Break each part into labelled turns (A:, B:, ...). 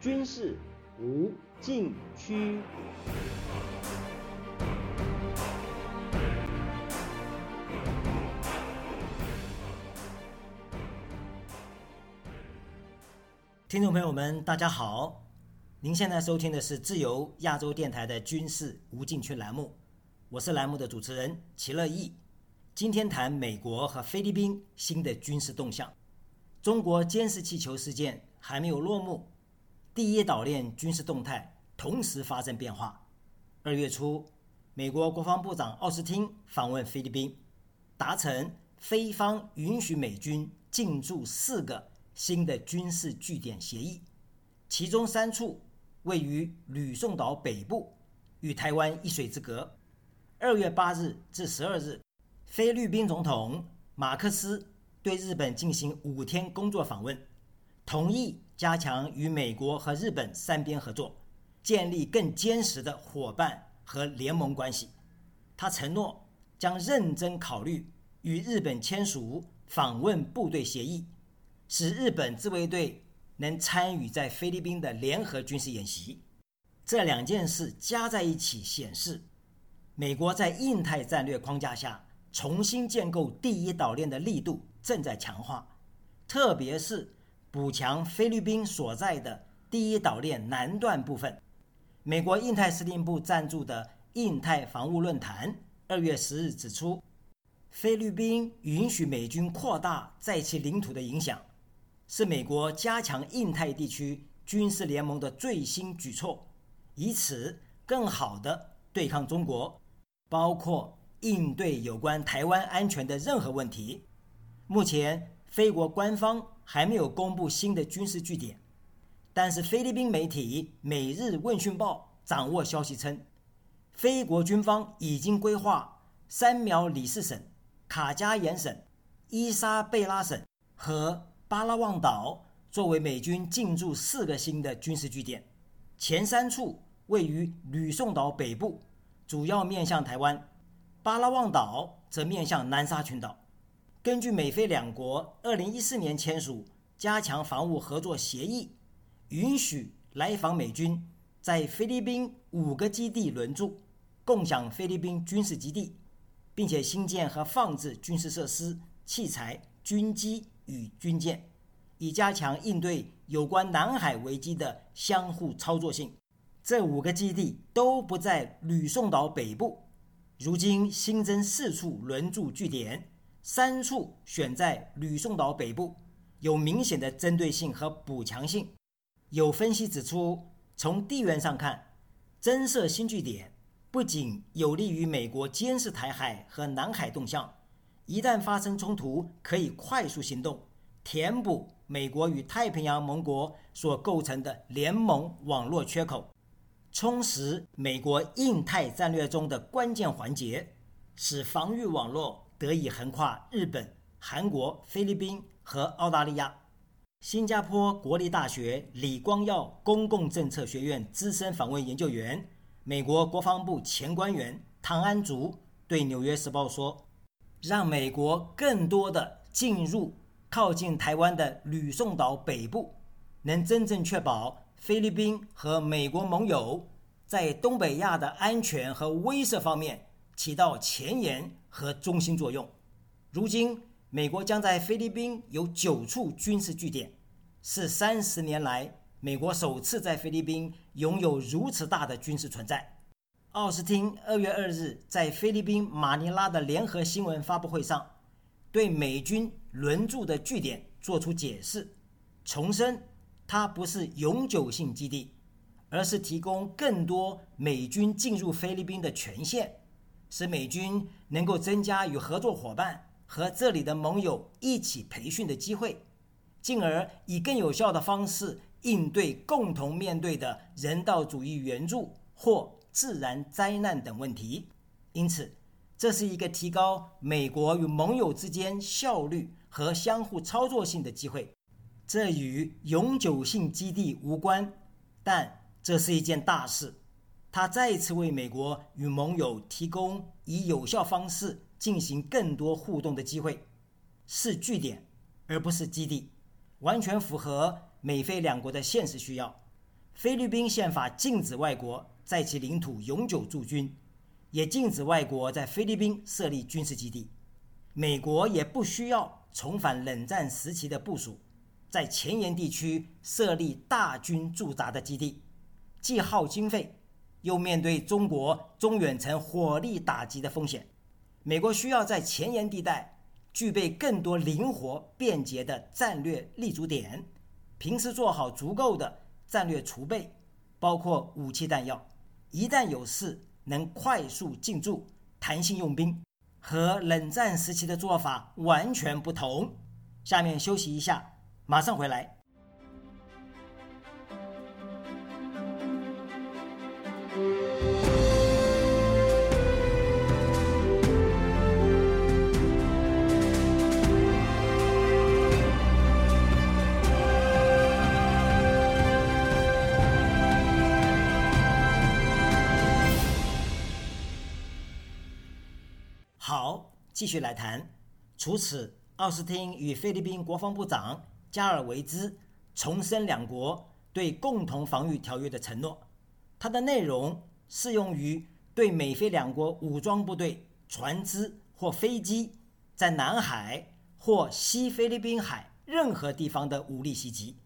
A: 军事无禁区。
B: 听众朋友们，大家好！您现在收听的是自由亚洲电台的军事无禁区栏目，我是栏目的主持人齐乐意。今天谈美国和菲律宾新的军事动向。中国监视气球事件还没有落幕，第一岛链军事动态同时发生变化。二月初，美国国防部长奥斯汀访问菲律宾，达成菲方允许美军进驻四个。新的军事据点协议，其中三处位于吕宋岛北部，与台湾一水之隔。二月八日至十二日，菲律宾总统马克思对日本进行五天工作访问，同意加强与美国和日本三边合作，建立更坚实的伙伴和联盟关系。他承诺将认真考虑与日本签署访问部队协议。使日本自卫队能参与在菲律宾的联合军事演习，这两件事加在一起显示，美国在印太战略框架下重新建构第一岛链的力度正在强化，特别是补强菲律宾所在的第一岛链南段部分。美国印太司令部赞助的印太防务论坛二月十日指出，菲律宾允许美军扩大在其领土的影响。是美国加强印太地区军事联盟的最新举措，以此更好地对抗中国，包括应对有关台湾安全的任何问题。目前，菲国官方还没有公布新的军事据点，但是菲律宾媒体《每日问讯报》掌握消息称，菲国军方已经规划三苗里士省、卡加延省、伊莎贝拉省和。巴拉望岛作为美军进驻四个新的军事据点，前三处位于吕宋岛北部，主要面向台湾；巴拉望岛则面向南沙群岛。根据美菲两国二零一四年签署加强防务合作协议，允许来访美军在菲律宾五个基地轮驻，共享菲律宾军事基地，并且新建和放置军事设施、器材、军机。与军舰，以加强应对有关南海危机的相互操作性。这五个基地都不在吕宋岛北部，如今新增四处轮驻据点，三处选在吕宋岛北部，有明显的针对性和补强性。有分析指出，从地缘上看，增设新据点不仅有利于美国监视台海和南海动向。一旦发生冲突，可以快速行动，填补美国与太平洋盟国所构成的联盟网络缺口，充实美国印太战略中的关键环节，使防御网络得以横跨日本、韩国、菲律宾和澳大利亚。新加坡国立大学李光耀公共政策学院资深访问研究员、美国国防部前官员唐安竹对《纽约时报》说。让美国更多的进入靠近台湾的吕宋岛北部，能真正确保菲律宾和美国盟友在东北亚的安全和威慑方面起到前沿和中心作用。如今，美国将在菲律宾有九处军事据点，是三十年来美国首次在菲律宾拥有如此大的军事存在。奥斯汀二月二日在菲律宾马尼拉的联合新闻发布会上，对美军轮驻的据点作出解释，重申它不是永久性基地，而是提供更多美军进入菲律宾的权限，使美军能够增加与合作伙伴和这里的盟友一起培训的机会，进而以更有效的方式应对共同面对的人道主义援助或。自然灾难等问题，因此，这是一个提高美国与盟友之间效率和相互操作性的机会。这与永久性基地无关，但这是一件大事。它再次为美国与盟友提供以有效方式进行更多互动的机会，是据点而不是基地，完全符合美菲两国的现实需要。菲律宾宪法禁止外国在其领土永久驻军，也禁止外国在菲律宾设立军事基地。美国也不需要重返冷战时期的部署，在前沿地区设立大军驻扎的基地，既耗经费，又面对中国中远程火力打击的风险。美国需要在前沿地带。具备更多灵活便捷的战略立足点，平时做好足够的战略储备，包括武器弹药，一旦有事能快速进驻，弹性用兵，和冷战时期的做法完全不同。下面休息一下，马上回来。继续来谈。除此，奥斯汀与菲律宾国防部长加尔维兹重申两国对共同防御条约的承诺。它的内容适用于对美菲两国武装部队、船只或飞机在南海或西菲律宾海任何地方的武力袭击。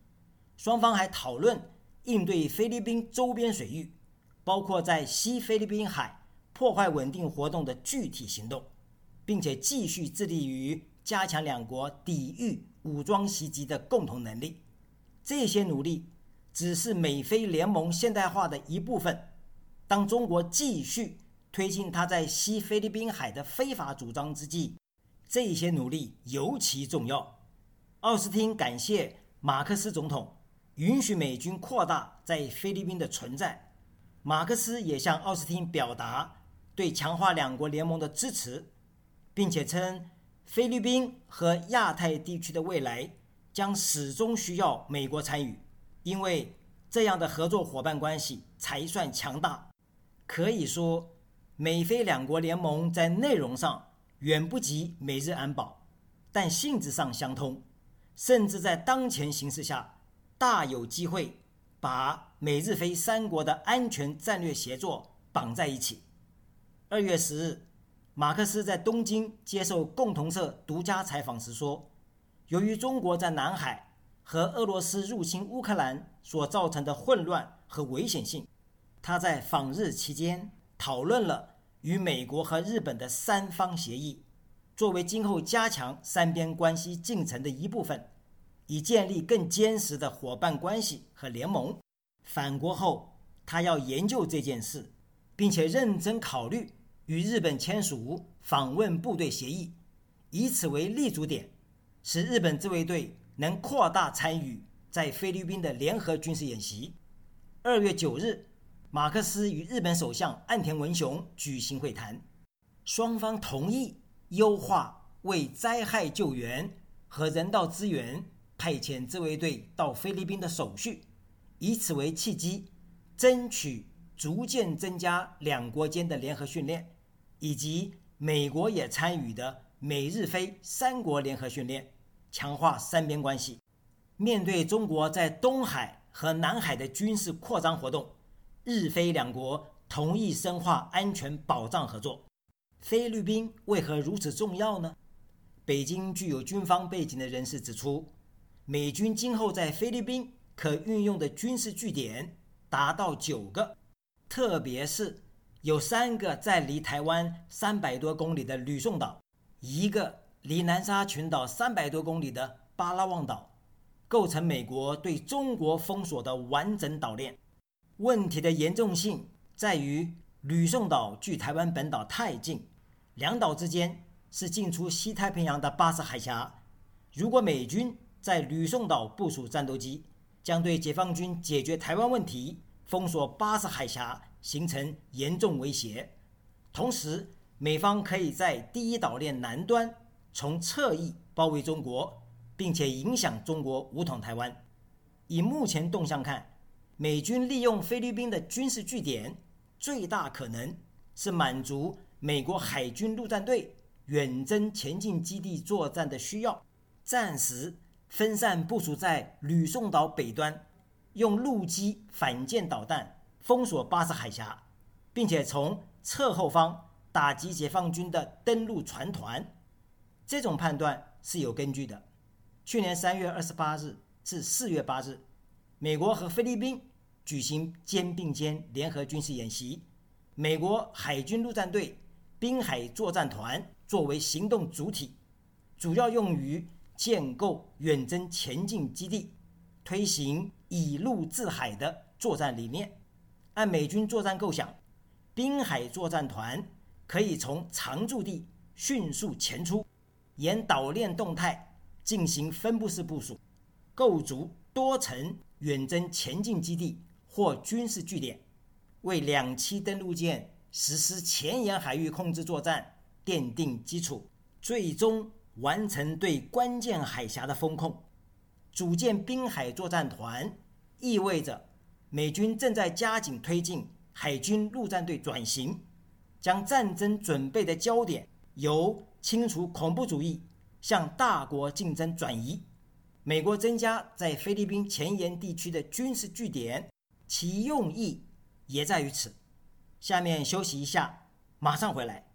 B: 双方还讨论应对菲律宾周边水域，包括在西菲律宾海破坏稳定活动的具体行动。并且继续致力于加强两国抵御武装袭击的共同能力。这些努力只是美菲联盟现代化的一部分。当中国继续推进它在西菲律宾海的非法主张之际，这些努力尤其重要。奥斯汀感谢马克思总统允许美军扩大在菲律宾的存在。马克思也向奥斯汀表达对强化两国联盟的支持。并且称，菲律宾和亚太地区的未来将始终需要美国参与，因为这样的合作伙伴关系才算强大。可以说，美菲两国联盟在内容上远不及美日安保，但性质上相通，甚至在当前形势下，大有机会把美日菲三国的安全战略协作绑在一起。二月十日。马克思在东京接受共同社独家采访时说：“由于中国在南海和俄罗斯入侵乌克兰所造成的混乱和危险性，他在访日期间讨论了与美国和日本的三方协议，作为今后加强三边关系进程的一部分，以建立更坚实的伙伴关系和联盟。返国后，他要研究这件事，并且认真考虑。”与日本签署访问部队协议，以此为立足点，使日本自卫队能扩大参与在菲律宾的联合军事演习。二月九日，马克思与日本首相岸田文雄举行会谈，双方同意优化为灾害救援和人道资源派遣自卫队到菲律宾的手续，以此为契机，争取逐渐增加两国间的联合训练。以及美国也参与的美日菲三国联合训练，强化三边关系。面对中国在东海和南海的军事扩张活动，日菲两国同意深化安全保障合作。菲律宾为何如此重要呢？北京具有军方背景的人士指出，美军今后在菲律宾可运用的军事据点达到九个，特别是。有三个在离台湾三百多公里的吕宋岛，一个离南沙群岛三百多公里的巴拉望岛，构成美国对中国封锁的完整岛链。问题的严重性在于吕宋岛距台湾本岛太近，两岛之间是进出西太平洋的巴士海峡。如果美军在吕宋岛部署战斗机，将对解放军解决台湾问题、封锁巴士海峡。形成严重威胁，同时美方可以在第一岛链南端从侧翼包围中国，并且影响中国武统台湾。以目前动向看，美军利用菲律宾的军事据点，最大可能是满足美国海军陆战队远征前进基地作战的需要，暂时分散部署在吕宋岛北端。用陆基反舰导弹封锁巴士海峡，并且从侧后方打击解放军的登陆船团。这种判断是有根据的。去年三月二十八日至四月八日，美国和菲律宾举行肩并肩联合军事演习。美国海军陆战队滨海作战团作为行动主体，主要用于建构远征前进基地，推行以陆制海的作战理念。按美军作战构想，滨海作战团可以从常驻地迅速前出。沿岛链动态进行分布式部署，构筑多层远征前进基地或军事据点，为两栖登陆舰实施前沿海域控制作战奠定基础，最终完成对关键海峡的封控。组建滨海作战团，意味着美军正在加紧推进海军陆战队转型，将战争准备的焦点由。清除恐怖主义，向大国竞争转移。美国增加在菲律宾前沿地区的军事据点，其用意也在于此。下面休息一下，马上回来。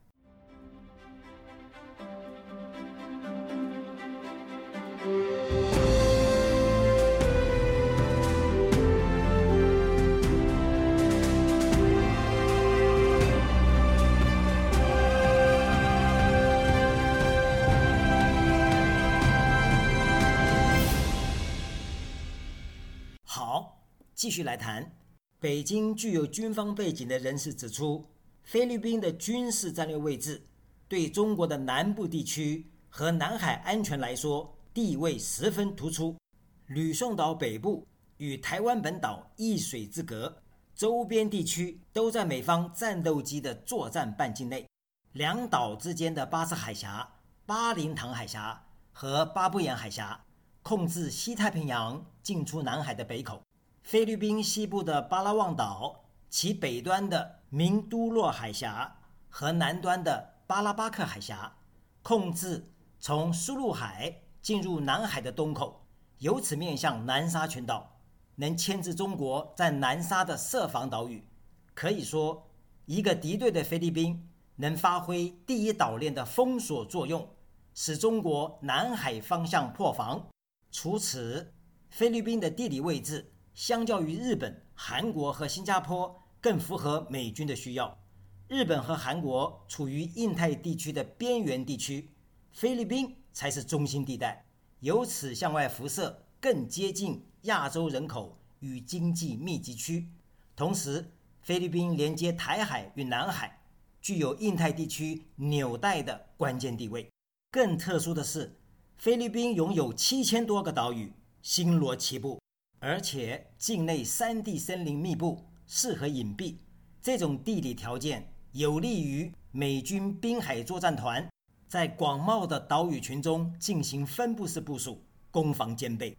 B: 继续来谈，北京具有军方背景的人士指出，菲律宾的军事战略位置对中国的南部地区和南海安全来说地位十分突出。吕宋岛北部与台湾本岛一水之隔，周边地区都在美方战斗机的作战半径内。两岛之间的巴士海峡、巴林塘海峡和巴布亚海峡，控制西太平洋进出南海的北口。菲律宾西部的巴拉望岛，其北端的明都洛海峡和南端的巴拉巴克海峡，控制从苏禄海进入南海的东口，由此面向南沙群岛，能牵制中国在南沙的设防岛屿。可以说，一个敌对的菲律宾能发挥第一岛链的封锁作用，使中国南海方向破防。除此，菲律宾的地理位置。相较于日本、韩国和新加坡，更符合美军的需要。日本和韩国处于印太地区的边缘地区，菲律宾才是中心地带，由此向外辐射，更接近亚洲人口与经济密集区。同时，菲律宾连接台海与南海，具有印太地区纽带的关键地位。更特殊的是，菲律宾拥有七千多个岛屿，星罗棋布。而且境内山地森林密布，适合隐蔽。这种地理条件有利于美军滨海作战团在广袤的岛屿群中进行分布式部署，攻防兼备。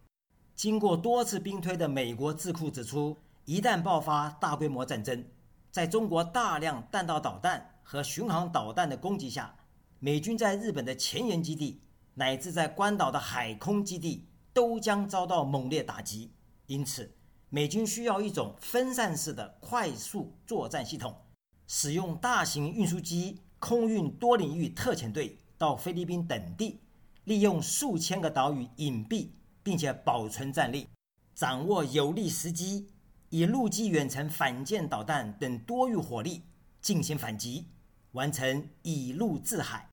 B: 经过多次兵推的美国智库指出，一旦爆发大规模战争，在中国大量弹道导弹和巡航导弹的攻击下，美军在日本的前沿基地乃至在关岛的海空基地都将遭到猛烈打击。因此，美军需要一种分散式的快速作战系统，使用大型运输机空运多领域特遣队到菲律宾等地，利用数千个岛屿隐蔽并且保存战力，掌握有利时机，以陆基远程反舰导弹等多域火力进行反击，完成以陆制海。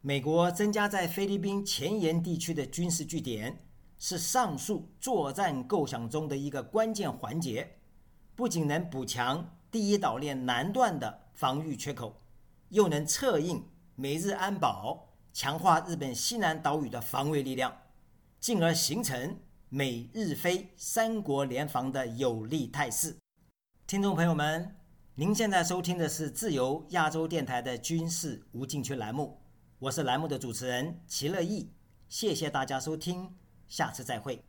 B: 美国增加在菲律宾前沿地区的军事据点。是上述作战构想中的一个关键环节，不仅能补强第一岛链南段的防御缺口，又能策应美日安保，强化日本西南岛屿的防卫力量，进而形成美日菲三国联防的有利态势。听众朋友们，您现在收听的是自由亚洲电台的军事无禁区栏目，我是栏目的主持人齐乐意，谢谢大家收听。下次再会。